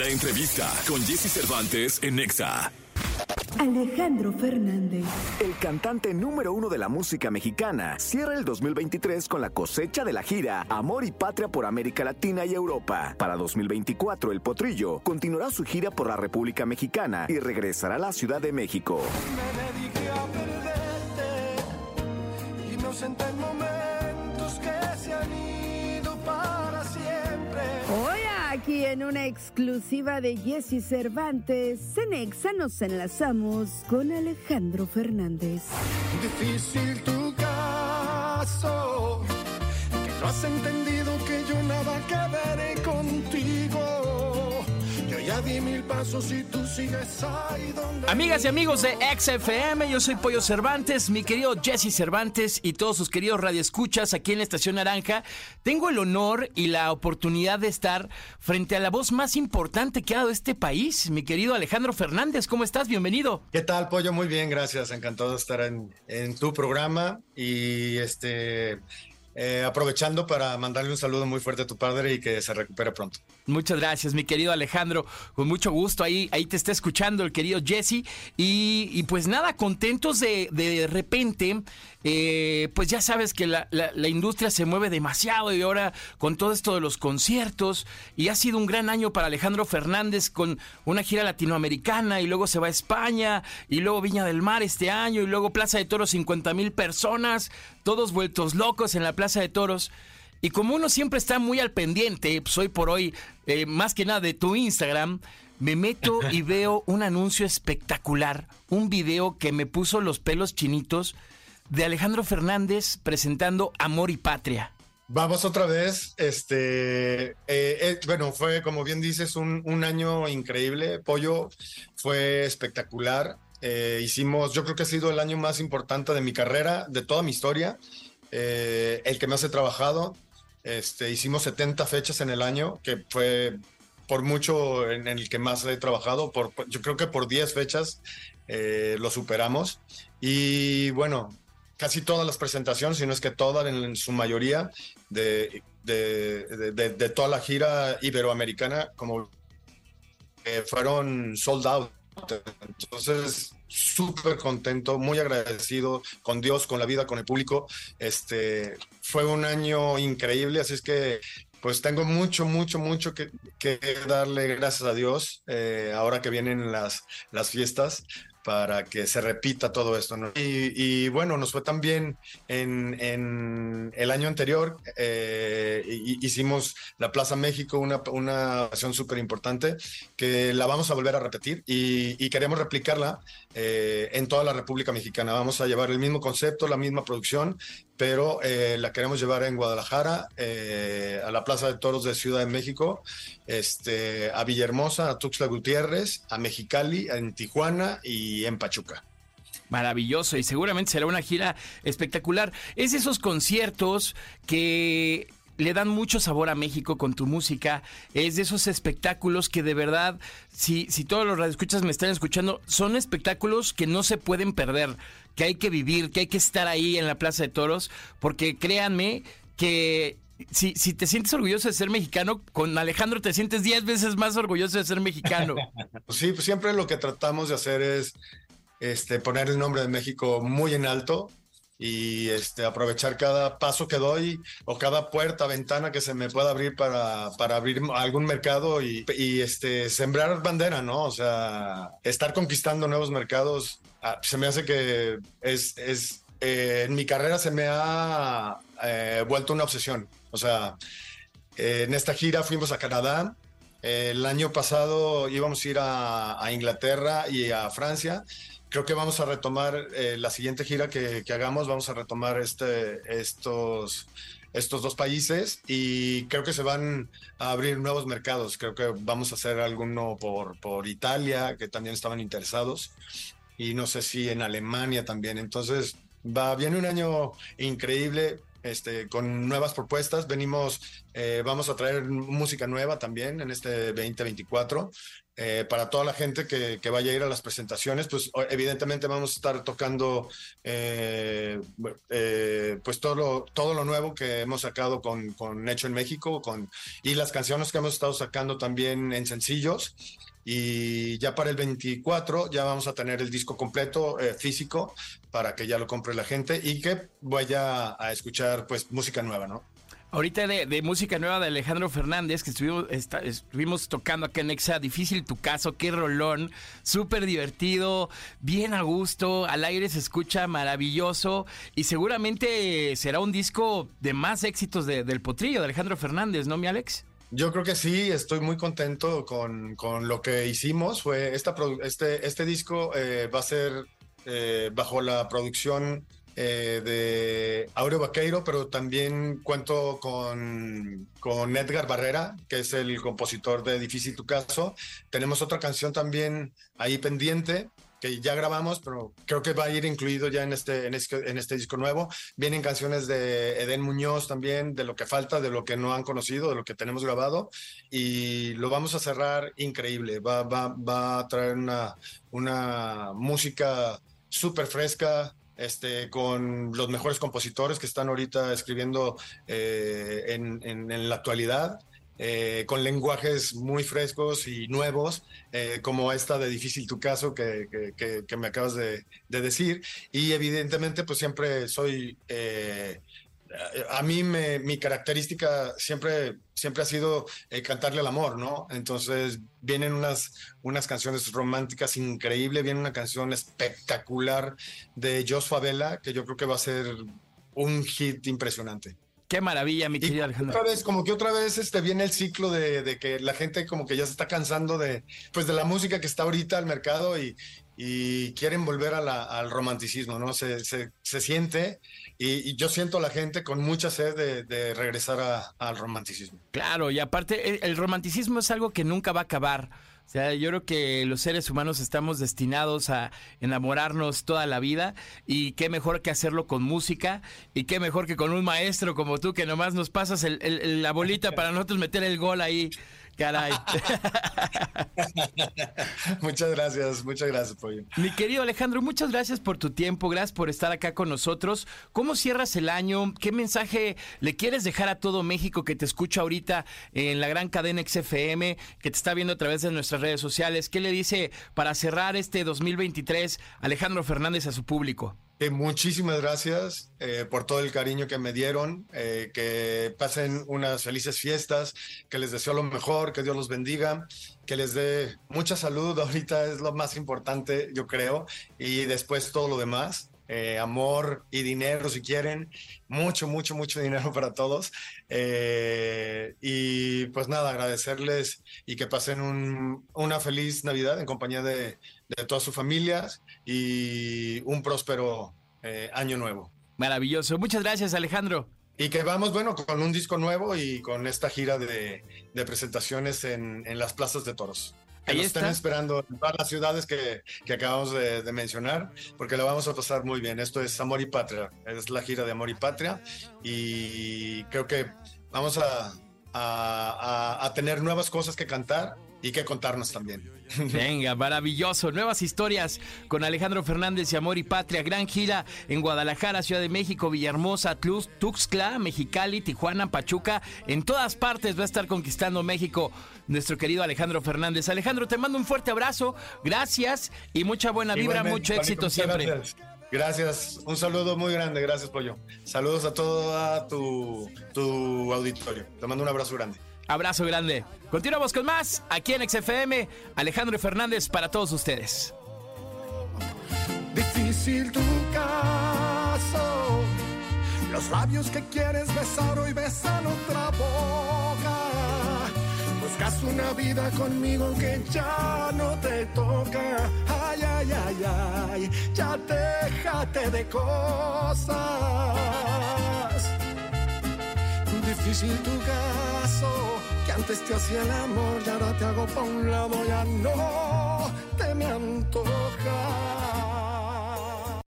La entrevista con Jesse Cervantes en Nexa. Alejandro Fernández. El cantante número uno de la música mexicana cierra el 2023 con la cosecha de la gira Amor y Patria por América Latina y Europa. Para 2024, el Potrillo continuará su gira por la República Mexicana y regresará a la Ciudad de México. Me dediqué a perderte y me ausenté en momentos que se han ido aquí en una exclusiva de Jesse Cervantes, en Exa nos enlazamos con Alejandro Fernández. Difícil tu caso, que no has entendido que yo nada que veré contigo. Ya di mil pasos y tú sigues ahí donde. Amigas y amigos de XFM, yo soy Pollo Cervantes, mi querido Jesse Cervantes y todos sus queridos radioescuchas aquí en la Estación Naranja. Tengo el honor y la oportunidad de estar frente a la voz más importante que ha dado este país, mi querido Alejandro Fernández. ¿Cómo estás? Bienvenido. ¿Qué tal, Pollo? Muy bien, gracias. Encantado de estar en, en tu programa y este eh, aprovechando para mandarle un saludo muy fuerte a tu padre y que se recupere pronto. Muchas gracias, mi querido Alejandro. Con mucho gusto. Ahí, ahí te está escuchando el querido Jesse. Y, y pues nada, contentos de de repente. Eh, pues ya sabes que la, la, industria se mueve demasiado y ahora con todo esto de los conciertos. Y ha sido un gran año para Alejandro Fernández con una gira latinoamericana y luego se va a España y luego Viña del Mar este año y luego Plaza de Toros 50 mil personas, todos vueltos locos en la Plaza de Toros. Y como uno siempre está muy al pendiente, pues hoy por hoy, eh, más que nada de tu Instagram, me meto y veo un anuncio espectacular, un video que me puso los pelos chinitos de Alejandro Fernández presentando Amor y Patria. Vamos otra vez. Este, eh, eh, bueno, fue como bien dices, un, un, año increíble. Pollo fue espectacular. Eh, hicimos, yo creo que ha sido el año más importante de mi carrera, de toda mi historia, el que más he trabajado. Este, hicimos 70 fechas en el año, que fue por mucho en el que más he trabajado. Yo creo que por 10 fechas lo superamos. Y bueno, casi todas las presentaciones, si no es que todas, en, su mayoría, de, de, de, toda la gira iberoamericana, como eh, fueron sold out. Entonces, súper contento, muy agradecido con Dios, con la vida, con el público. Este, fue un año increíble, así es que pues tengo mucho, mucho, mucho que, darle gracias a Dios eh, ahora que vienen las, las fiestas para que se repita todo esto. ¿no? Y, y, bueno, nos fue también en, en el año anterior, eh, hicimos la Plaza México, una, una acción súper importante, que la vamos a volver a repetir y, y queremos replicarla eh, en toda la República Mexicana. Vamos a llevar el mismo concepto, la misma producción, pero eh, la queremos llevar en Guadalajara, eh, a la Plaza de Toros de Ciudad de México, este, a Villahermosa, a Tuxtla Gutiérrez, a Mexicali, en Tijuana y en Pachuca. Maravilloso y seguramente será una gira espectacular. Es esos conciertos que le dan mucho sabor a México con tu música. Es de esos espectáculos que de verdad, si, si todos los radioescuchas me están escuchando, son espectáculos que no se pueden perder, que hay que vivir, que hay que estar ahí en la Plaza de Toros, porque créanme que si, si, te sientes orgulloso de ser mexicano, con Alejandro te sientes 10 veces más orgulloso de ser mexicano. sí, pues siempre lo que tratamos de hacer es este, poner el nombre de México muy en alto y este, aprovechar cada paso que doy o cada puerta, ventana que se me pueda abrir para, para abrir algún mercado y, este, sembrar bandera, ¿no? O sea, estar conquistando nuevos mercados, se me hace que es, es eh, en mi carrera se me ha eh, vuelto una obsesión. O sea, eh, en esta gira fuimos a Canadá, el año pasado íbamos a ir a, a Inglaterra y a Francia creo que vamos a retomar eh, la siguiente gira que, que, hagamos, vamos a retomar este, estos, estos dos países y creo que se van a abrir nuevos mercados. Creo que vamos a hacer alguno por, por Italia, que también estaban interesados, y no sé si en Alemania también. Entonces, va, viene un año increíble. este, con nuevas propuestas. Venimos, eh, vamos a traer música nueva también en este 2024. Eh, para toda la gente que, vaya a ir a las presentaciones, pues evidentemente vamos a estar tocando eh, eh, pues todo lo, todo lo nuevo que hemos sacado con, con Hecho en México con, y las canciones que hemos estado sacando también en sencillos. Y ya para el 24 ya vamos a tener el disco completo físico para que ya lo compre la gente y que vaya a escuchar pues música nueva, ¿no? Ahorita de, música nueva de Alejandro Fernández, que estuvimos, estuvimos tocando acá en Exa, difícil tu caso, qué rolón, súper divertido, bien a gusto, al aire se escucha maravilloso y seguramente será un disco de más éxitos del potrillo de Alejandro Fernández, ¿no, mi Alex? Yo creo que sí, estoy muy contento con, con lo que hicimos. Fue esta, este, este disco eh, va a ser eh, bajo la producción eh, de Aureo Vaqueiro, pero también cuento con, con Edgar Barrera, que es el compositor de Difícil Tu Caso. Tenemos otra canción también ahí pendiente que ya grabamos, pero creo que va a ir incluido ya en este, en este, en este disco nuevo. Vienen canciones de Eden Muñoz también, de lo que falta, de lo que no han conocido, de lo que tenemos grabado, y lo vamos a cerrar increíble. Va, va, va a traer una, una música súper fresca, este, con los mejores compositores que están ahorita escribiendo eh, en, la actualidad. Eh, con lenguajes muy frescos y nuevos, eh, como esta de Difícil tu caso que, que, me acabas de, de, decir. Y evidentemente, pues siempre soy a mí me, mi característica siempre, siempre ha sido eh, cantarle al amor, ¿no? Entonces vienen unas, unas canciones románticas increíbles, viene una canción espectacular de Jos Favela, que yo creo que va a ser un hit impresionante. Qué maravilla, mi querido Alejandro. Otra vez, como que otra vez este, viene el ciclo de, de, que la gente como que ya se está cansando de, pues, de la música que está ahorita al mercado y, y quieren volver a la, al romanticismo, ¿no? Se, se, se siente y, yo siento a la gente con mucha sed de, de regresar al romanticismo. Claro, y aparte el, romanticismo es algo que nunca va a acabar. O sea, yo creo que los seres humanos estamos destinados a enamorarnos toda la vida y qué mejor que hacerlo con música y qué mejor que con un maestro como tú que nomás nos pasas el, la bolita para nosotros meter el gol ahí Caray. muchas gracias, muchas gracias, Pollo. Mi querido Alejandro, muchas gracias por tu tiempo, gracias por estar acá con nosotros. ¿Cómo cierras el año? ¿Qué mensaje le quieres dejar a todo México que te escucha ahorita en la gran cadena XFM, que te está viendo a través de nuestras redes sociales? ¿Qué le dice para cerrar este 2023 Alejandro Fernández a su público? Muchísimas gracias eh, por todo el cariño que me dieron, eh, que pasen unas felices fiestas, que les deseo lo mejor, que Dios los bendiga, que les dé mucha salud, ahorita es lo más importante, yo creo, y después todo lo demás. Eh, amor y dinero si quieren, mucho, mucho, mucho dinero para todos. y pues nada, agradecerles y que pasen una feliz Navidad en compañía de, de todas sus familias y un próspero eh, año nuevo. Maravilloso. Muchas gracias, Alejandro. Y que vamos, bueno, con un disco nuevo y con esta gira de, presentaciones en, las plazas de toros. Que Ahí están esperando en todas las ciudades que, acabamos de, mencionar, porque lo vamos a pasar muy bien. Esto es Amor y Patria, es la gira de Amor y Patria, y creo que vamos a, a tener nuevas cosas que cantar y que contarnos también. Venga, maravilloso. Nuevas historias con Alejandro Fernández y Amor y Patria. Gran gira en Guadalajara, Ciudad de México, Villahermosa, Tuxtla, Mexicali, Tijuana, Pachuca. En todas partes va a estar conquistando México nuestro querido Alejandro Fernández. Alejandro, te mando un fuerte abrazo. Gracias y mucha buena vibra, mucho éxito siempre. Gracias. Gracias, un saludo muy grande, gracias Pollo. Saludos a todo tu, tu auditorio. Te mando un abrazo grande. Abrazo grande. Continuamos con más aquí en XFM. Alejandro Fernández para todos ustedes. Difícil tu caso. Los labios que quieres besar hoy besan otra boca. Buscas una vida conmigo que ya no te toca. Ay, ay, ay, ay. Ya déjate de cosas. Difícil tu caso antes te hacía el amor y ahora te hago pa' un lado, ya no te me antoja.